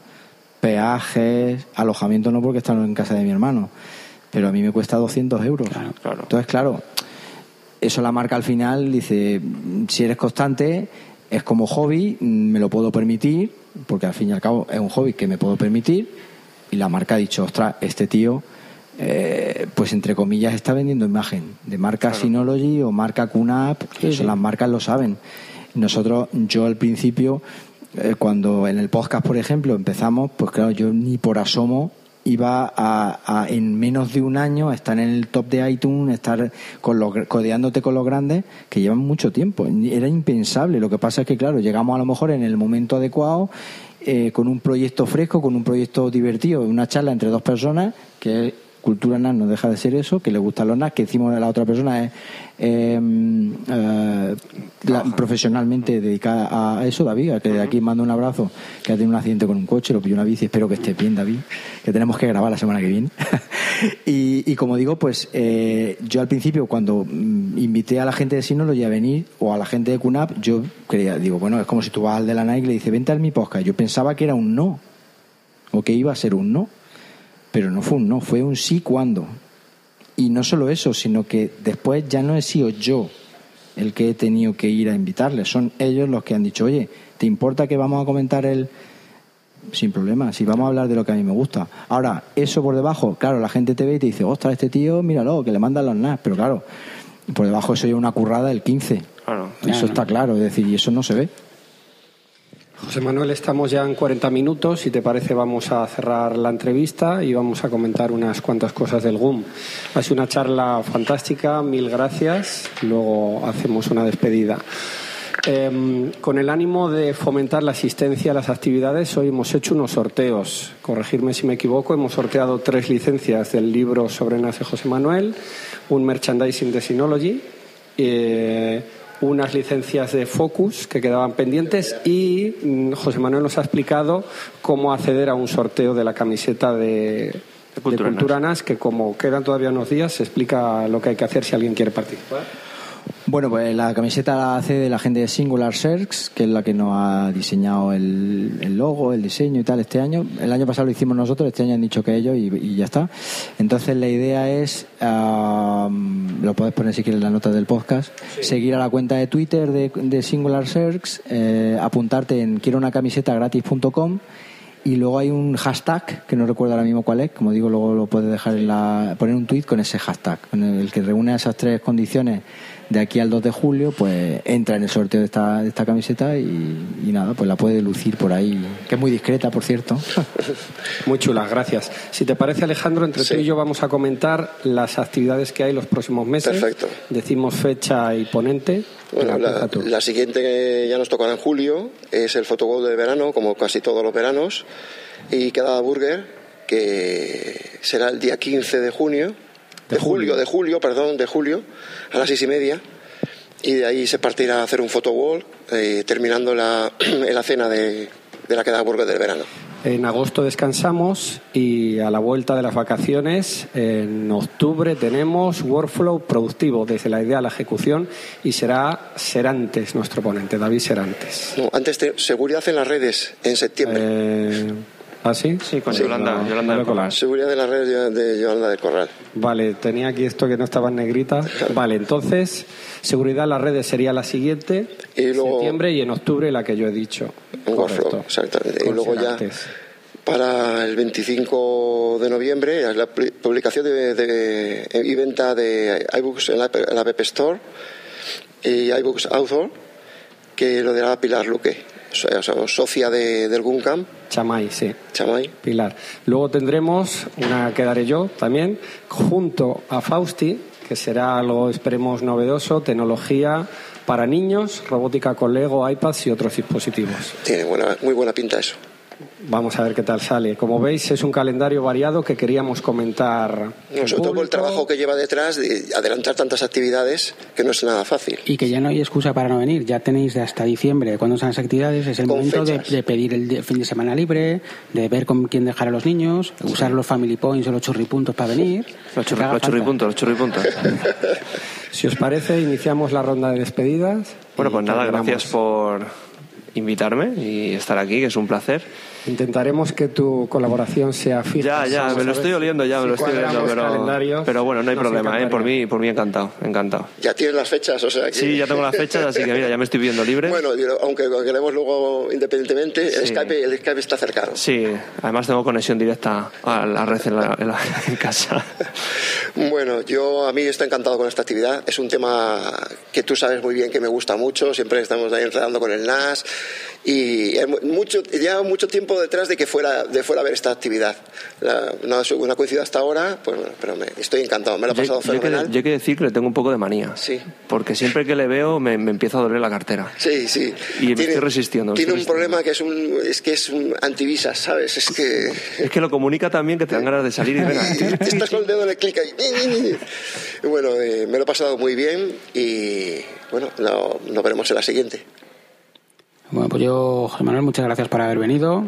peajes, alojamiento no porque están en casa de mi hermano, pero a mí me cuesta 200 euros. Claro, claro. Entonces, claro, eso la marca al final dice, si eres constante, es como hobby, me lo puedo permitir, porque al fin y al cabo es un hobby que me puedo permitir, y la marca ha dicho, ostras, este tío, eh, pues entre comillas, está vendiendo imagen de marca Synology o marca QNAP, eso las marcas lo saben. Nosotros, yo al principio, eh, cuando en el podcast, por ejemplo, empezamos, pues claro, yo ni por asomo iba a, a, en menos de un año a estar en el top de iTunes, estar con los, codeándote con los grandes que llevan mucho tiempo. Era impensable. Lo que pasa es que, claro, llegamos a lo mejor en el momento adecuado, eh, con un proyecto fresco, con un proyecto divertido, una charla entre dos personas, que Cultura NAS no deja de ser eso, que le gustan los NAS, que encima la otra persona es eh, eh, la- profesionalmente dedicada a eso, David, a que de aquí mando un abrazo, que ha tenido un accidente con un coche, lo pilló una bici, espero que esté bien, David, que tenemos que grabar la semana que viene. y, y como digo, pues eh, yo al principio cuando mm, invité a la gente de Synology a venir, o a la gente de QNAP, yo creía, digo, bueno, es como si tú vas al de la Nike y le dices, vente al mi podcast. Yo pensaba que era un no, o que iba a ser un no pero no fue un no, fue un sí cuando. Y no solo eso, sino que después ya no he sido yo el que he tenido que ir a invitarles, son ellos los que han dicho, oye, ¿te importa que vamos a comentar el...? Sin problema, si vamos a hablar de lo que a mí me gusta. Ahora, eso por debajo, claro, la gente te ve y te dice, ostras, este tío, míralo, que le mandan los NAS, pero claro, por debajo eso ya una currada del 15. Claro. Eso está claro, es decir, y eso no se ve. José Manuel, estamos ya en 40 minutos. Si te parece, vamos a cerrar la entrevista y vamos a comentar unas cuantas cosas del GUM. Ha sido una charla fantástica, mil gracias. Luego hacemos una despedida. Em, con el ánimo de fomentar la asistencia a las actividades, hoy hemos hecho unos sorteos. Corregirme si me equivoco, hemos sorteado tres licencias del libro sobre Nace José Manuel, un merchandising de Synology. Eh, unas licencias de Focus que quedaban pendientes y mm, José Manuel nos ha explicado cómo acceder a un sorteo de la camiseta de, Culturanas, que como quedan todavía unos días, se explica lo que hay que hacer si alguien quiere participar. Bueno, pues la camiseta la hace de la gente de Singular Search, que es la que nos ha diseñado el, logo, el diseño y tal este año. El año pasado lo hicimos nosotros, este año han dicho que ellos y, ya está. Entonces la idea es, lo puedes poner si quieres en la nota del podcast, seguir a la cuenta de Twitter de, Singular Search, eh, apuntarte en quiero una camiseta gratis.com y luego hay un hashtag que no recuerdo ahora mismo cuál es como digo luego lo puedes dejar en la poner un tweet con ese hashtag con el que reúne esas tres condiciones de aquí al 2 de julio, pues entra en el sorteo de esta, de esta camiseta y, nada, pues la puede lucir por ahí, que es muy discreta, por cierto. muy chula, gracias. Si te parece, Alejandro, entre tú y yo vamos a comentar las actividades que hay los próximos meses. Perfecto. Decimos fecha y ponente. Bueno, la, siguiente que ya nos tocará en julio es el Fotogol de verano, como casi todos los veranos, y queda Burger, que será el día 15 de junio de, julio. de julio, perdón, de julio, a las seis y media. Y de ahí se partirá a hacer un photowall, eh, terminando la, la cena de, de la queda burger del verano. En agosto descansamos y a la vuelta de las vacaciones, en octubre, tenemos workflow productivo, desde la idea a la ejecución, y será Serantes nuestro ponente, David Serantes. No, antes de seguridad en las redes, en septiembre. Eh, ¿Ah, sí? Sí, con Yolanda, Yolanda del Corral. Seguridad de las redes de Yolanda del Corral. Vale, tenía aquí esto que no estaba en negrita. Vale, entonces, seguridad en las redes sería la siguiente, en septiembre y en octubre la que yo he dicho. Correcto. exactamente. y luego ya para el 25 de noviembre la publicación de, y venta de iBooks en la, en la App Store y iBooks Author que lo dirá Pilar Luque socia de, del Guncam. Chamay, sí. Chamay. Pilar. Luego tendremos una que daré yo también, junto a Fausti, que será algo, esperemos, novedoso, tecnología para niños, robótica con Lego, iPads y otros dispositivos. Tiene buena, muy buena pinta eso. Vamos a ver qué tal sale. Como veis, es un calendario variado que queríamos comentar. sobre todo el trabajo que lleva detrás de adelantar tantas actividades que no es nada fácil. Y que ya no hay excusa para no venir. Ya tenéis hasta diciembre cuando son las actividades. Es el momento de, pedir el fin de semana libre, de ver con quién dejar a los niños, usar los family points o los churripuntos para venir. Los, churripuntos, los churripuntos. si os parece, iniciamos la ronda de despedidas. Bueno, pues nada, gracias por invitarme y estar aquí, que es un placer. Intentaremos que tu colaboración sea fija. Ya, ya, me lo estoy oliendo, ya me lo estoy oliendo, pero, pero bueno, no hay problema, ¿eh? por mí, por mí encantado, encantado. Ya tienes las fechas, o sea. Sí, ya tengo las fechas, así que mira, ya me estoy viendo libre. Bueno, aunque lo queremos luego independientemente, el, Skype, el Skype está cercano. Sí, además tengo conexión directa a la red en, la, en, casa. bueno, yo a mí estoy encantado con esta actividad. Es un tema que tú sabes muy bien que me gusta mucho. Siempre estamos ahí enredando con el NAS y mucho, lleva mucho tiempo detrás de que fuera, de fuera a ver esta actividad. no una coincidido hasta ahora, pues pero me, estoy encantado, me lo he pasado fenomenal. Yo, hay que decir que le tengo un poco de manía. Sí. Porque siempre que le veo me, me empieza a doler la cartera. Sí, sí. Y me estoy resistiendo. Tiene un problema que es un, es que es un antivisas, ¿sabes? Es que... Es que lo comunica también que te dan ganas de salir y venga. Estás con el dedo en el clic ahí. bueno, eh, me lo he pasado muy bien y bueno, nos veremos en la siguiente. Bueno, pues yo, José Manuel, muchas gracias por haber venido.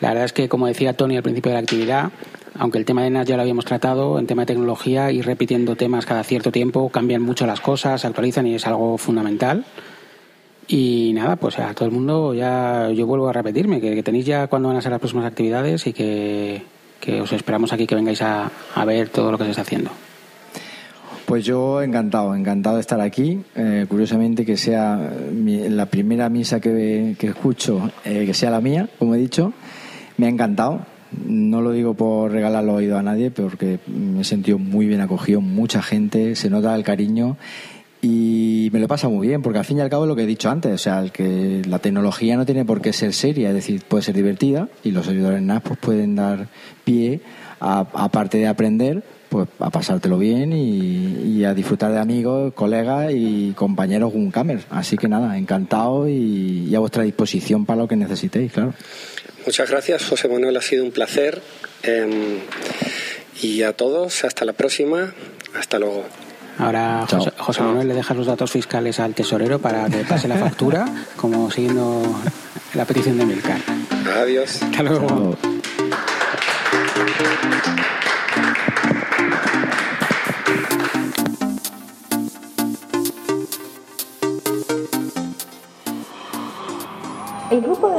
La verdad es que, como decía Tony al principio de la actividad, aunque el tema de NAS ya lo habíamos tratado, en tema de tecnología, ir repitiendo temas cada cierto tiempo, cambian mucho las cosas, se actualizan y es algo fundamental. Y nada, pues a todo el mundo ya yo vuelvo a repetirme, que, tenéis ya cuándo van a ser las próximas actividades y que, os esperamos aquí que vengáis a ver todo lo que se está haciendo. Pues yo encantado, encantado de estar aquí. Eh, curiosamente que sea la primera misa que, escucho, eh, que sea la mía, como he dicho, me ha encantado. No lo digo por regalarlo oído a nadie, porque me he sentido muy bien acogido, mucha gente, se nota el cariño y me lo pasa muy bien, porque al fin y al cabo es lo que he dicho antes, o sea, que la tecnología no tiene por qué ser seria, es decir, puede ser divertida y los servidores NAS pues, pueden dar pie, aparte de aprender, pues a pasártelo bien y, a disfrutar de amigos, colegas y compañeros Guncamers. Así que nada, encantado y, a vuestra disposición para lo que necesitéis, claro. Muchas gracias, José Manuel, ha sido un placer. Em, y a todos, hasta la próxima. Hasta luego. Ahora José, Manuel le deja los datos fiscales al tesorero para que pase la factura, como siguiendo la petición de Milcar. Adiós. Hasta luego.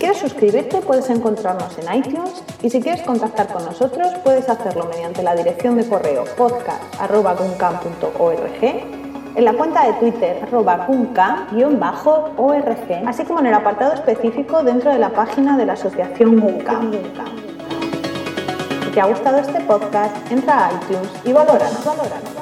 Quieres suscribirte puedes encontrarnos en iTunes y si quieres contactar con nosotros puedes hacerlo mediante la dirección de correo podcast.guncam.org en la cuenta de Twitter arroba org así como en el apartado específico dentro de la página de la asociación Guncam. Si te ha gustado este podcast, entra a iTunes y valóranos. valóranos.